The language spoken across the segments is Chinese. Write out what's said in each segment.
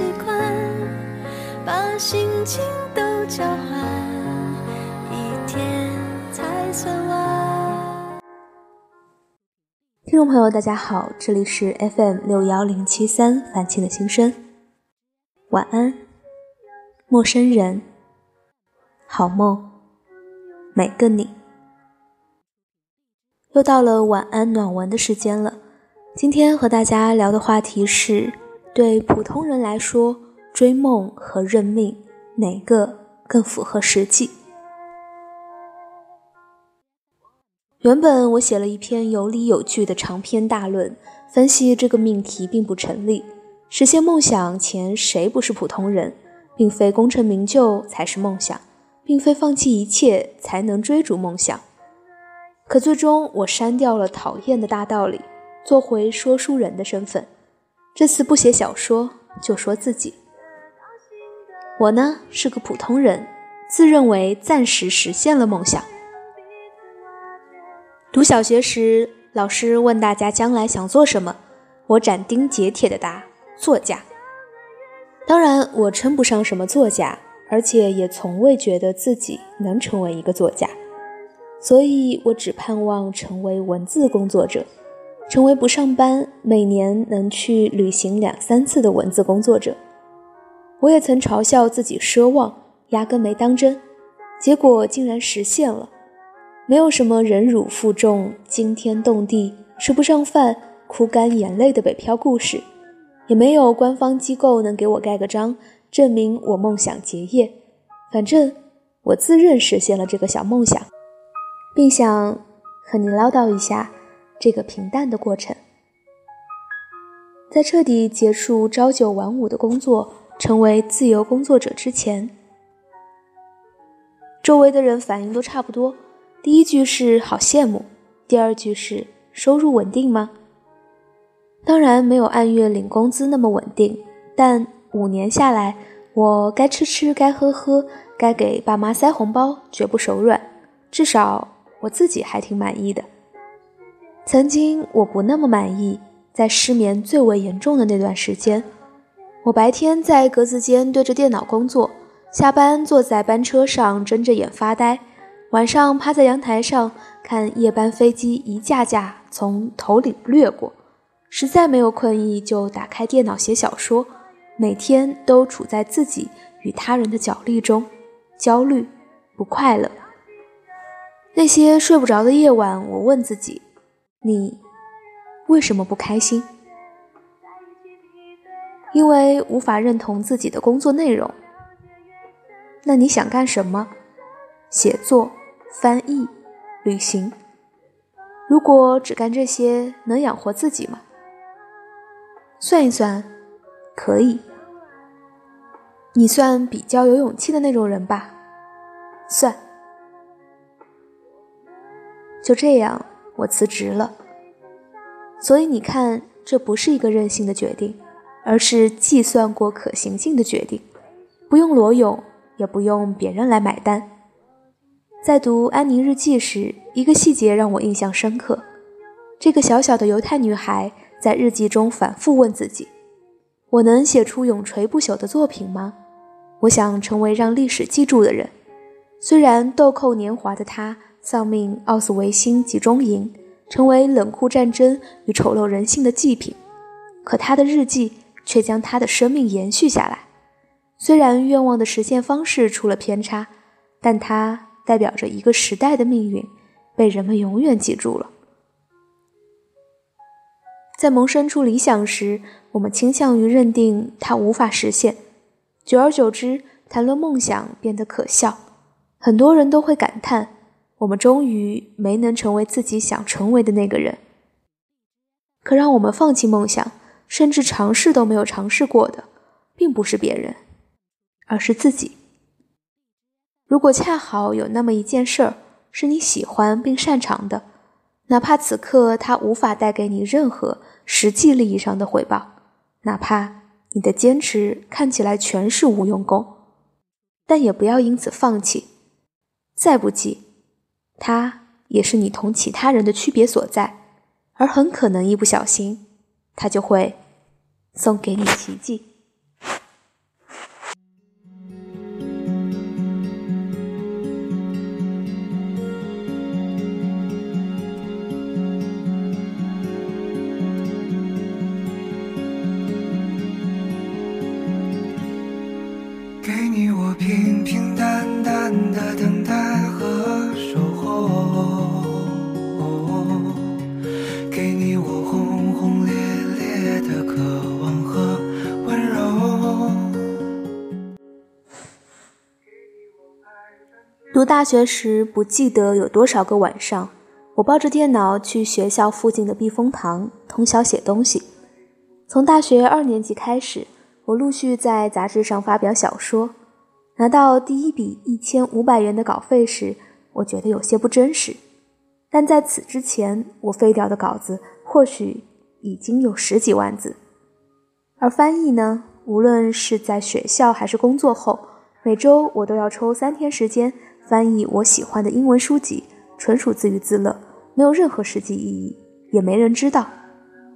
习惯，把心情都交换，一天才算完。听众朋友，大家好，这里是 FM 六幺零七三樊青的心声，晚安，陌生人，好梦，每个你。又到了晚安暖文的时间了。今天和大家聊的话题是：对普通人来说，追梦和认命哪个更符合实际？原本我写了一篇有理有据的长篇大论，分析这个命题并不成立。实现梦想前，谁不是普通人？并非功成名就才是梦想，并非放弃一切才能追逐梦想。可最终，我删掉了讨厌的大道理，做回说书人的身份。这次不写小说，就说自己。我呢是个普通人，自认为暂时实现了梦想。读小学时，老师问大家将来想做什么，我斩钉截铁地答：作家。当然，我称不上什么作家，而且也从未觉得自己能成为一个作家。所以我只盼望成为文字工作者，成为不上班、每年能去旅行两三次的文字工作者。我也曾嘲笑自己奢望，压根没当真，结果竟然实现了。没有什么忍辱负重、惊天动地、吃不上饭、哭干眼泪的北漂故事，也没有官方机构能给我盖个章，证明我梦想结业。反正我自认实现了这个小梦想。并想和你唠叨一下这个平淡的过程。在彻底结束朝九晚五的工作，成为自由工作者之前，周围的人反应都差不多。第一句是“好羡慕”，第二句是“收入稳定吗？”当然没有按月领工资那么稳定，但五年下来，我该吃吃，该喝喝，该给爸妈塞红包，绝不手软，至少。我自己还挺满意的。曾经我不那么满意，在失眠最为严重的那段时间，我白天在格子间对着电脑工作，下班坐在班车上睁着眼发呆，晚上趴在阳台上看夜班飞机一架架从头顶掠过，实在没有困意就打开电脑写小说，每天都处在自己与他人的角力中，焦虑，不快乐。那些睡不着的夜晚，我问自己：“你为什么不开心？”因为无法认同自己的工作内容。那你想干什么？写作、翻译、旅行。如果只干这些，能养活自己吗？算一算，可以。你算比较有勇气的那种人吧？算。就这样，我辞职了。所以你看，这不是一个任性的决定，而是计算过可行性的决定，不用裸泳，也不用别人来买单。在读《安妮日记》时，一个细节让我印象深刻：这个小小的犹太女孩在日记中反复问自己：“我能写出永垂不朽的作品吗？我想成为让历史记住的人。”虽然豆蔻年华的她。丧命奥斯维辛集中营，成为冷酷战争与丑陋人性的祭品。可他的日记却将他的生命延续下来。虽然愿望的实现方式出了偏差，但它代表着一个时代的命运，被人们永远记住了。在萌生出理想时，我们倾向于认定它无法实现，久而久之，谈论梦想变得可笑。很多人都会感叹。我们终于没能成为自己想成为的那个人。可让我们放弃梦想，甚至尝试都没有尝试过的，并不是别人，而是自己。如果恰好有那么一件事儿是你喜欢并擅长的，哪怕此刻它无法带给你任何实际利益上的回报，哪怕你的坚持看起来全是无用功，但也不要因此放弃。再不济。它也是你同其他人的区别所在，而很可能一不小心，它就会送给你奇迹。读大学时，不记得有多少个晚上，我抱着电脑去学校附近的避风塘，通宵写东西。从大学二年级开始，我陆续在杂志上发表小说。拿到第一笔一千五百元的稿费时，我觉得有些不真实。但在此之前，我废掉的稿子或许已经有十几万字。而翻译呢，无论是在学校还是工作后，每周我都要抽三天时间。翻译我喜欢的英文书籍，纯属自娱自乐，没有任何实际意义，也没人知道。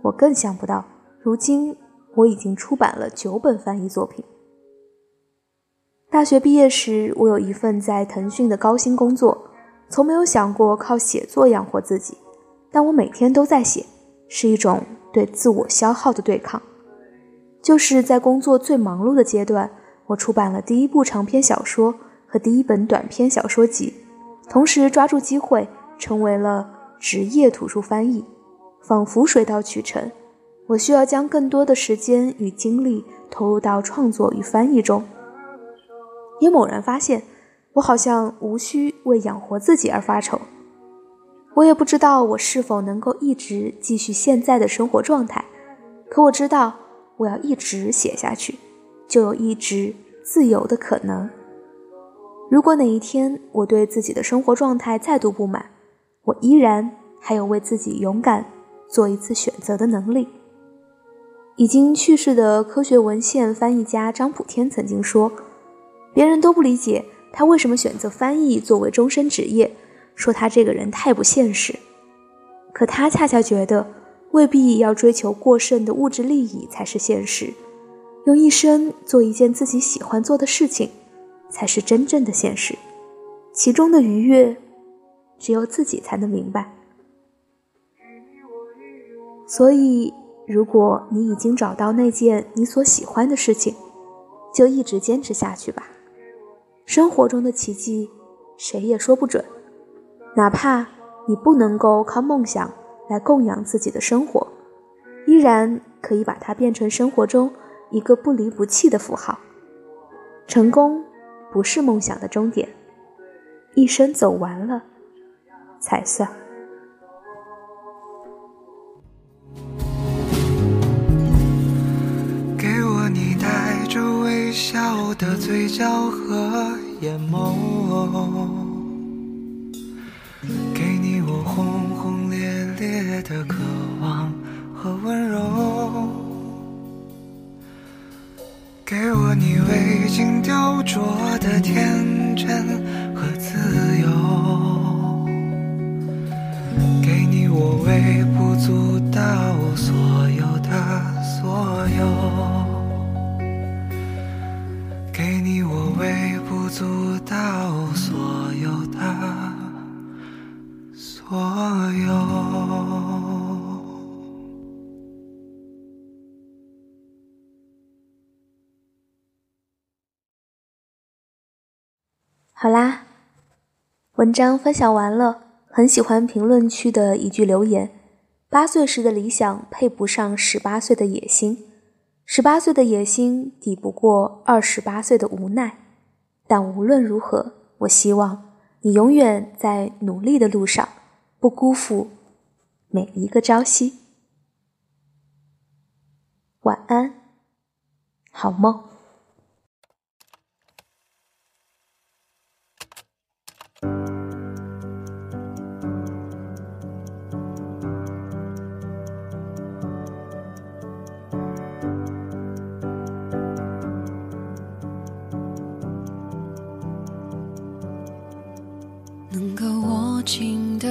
我更想不到，如今我已经出版了九本翻译作品。大学毕业时，我有一份在腾讯的高薪工作，从没有想过靠写作养活自己，但我每天都在写，是一种对自我消耗的对抗。就是在工作最忙碌的阶段，我出版了第一部长篇小说。和第一本短篇小说集，同时抓住机会成为了职业图书翻译，仿佛水到渠成。我需要将更多的时间与精力投入到创作与翻译中，也猛然发现，我好像无需为养活自己而发愁。我也不知道我是否能够一直继续现在的生活状态，可我知道，我要一直写下去，就有一直自由的可能。如果哪一天我对自己的生活状态再度不满，我依然还有为自己勇敢做一次选择的能力。已经去世的科学文献翻译家张普天曾经说：“别人都不理解他为什么选择翻译作为终身职业，说他这个人太不现实。可他恰恰觉得，未必要追求过剩的物质利益才是现实，用一生做一件自己喜欢做的事情。”才是真正的现实，其中的愉悦，只有自己才能明白。所以，如果你已经找到那件你所喜欢的事情，就一直坚持下去吧。生活中的奇迹，谁也说不准。哪怕你不能够靠梦想来供养自己的生活，依然可以把它变成生活中一个不离不弃的符号。成功。不是梦想的终点，一生走完了才算。给我你带着微笑的嘴角和眼眸，执着的天好啦，文章分享完了。很喜欢评论区的一句留言：“八岁时的理想配不上十八岁的野心，十八岁的野心抵不过二十八岁的无奈。”但无论如何，我希望你永远在努力的路上，不辜负每一个朝夕。晚安，好梦。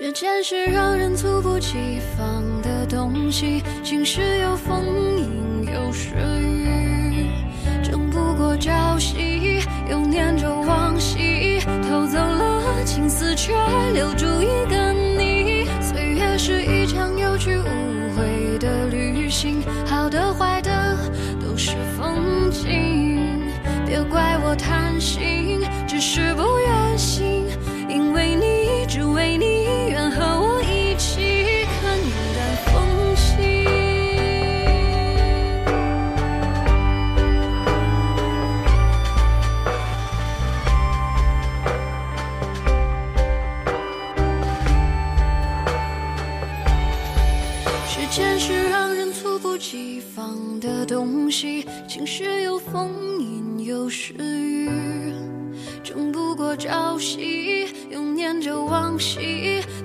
时间是让人猝不及防的东西？晴时有风，阴有时雨，争不过朝夕，又念着往昔，偷走了青丝，却留住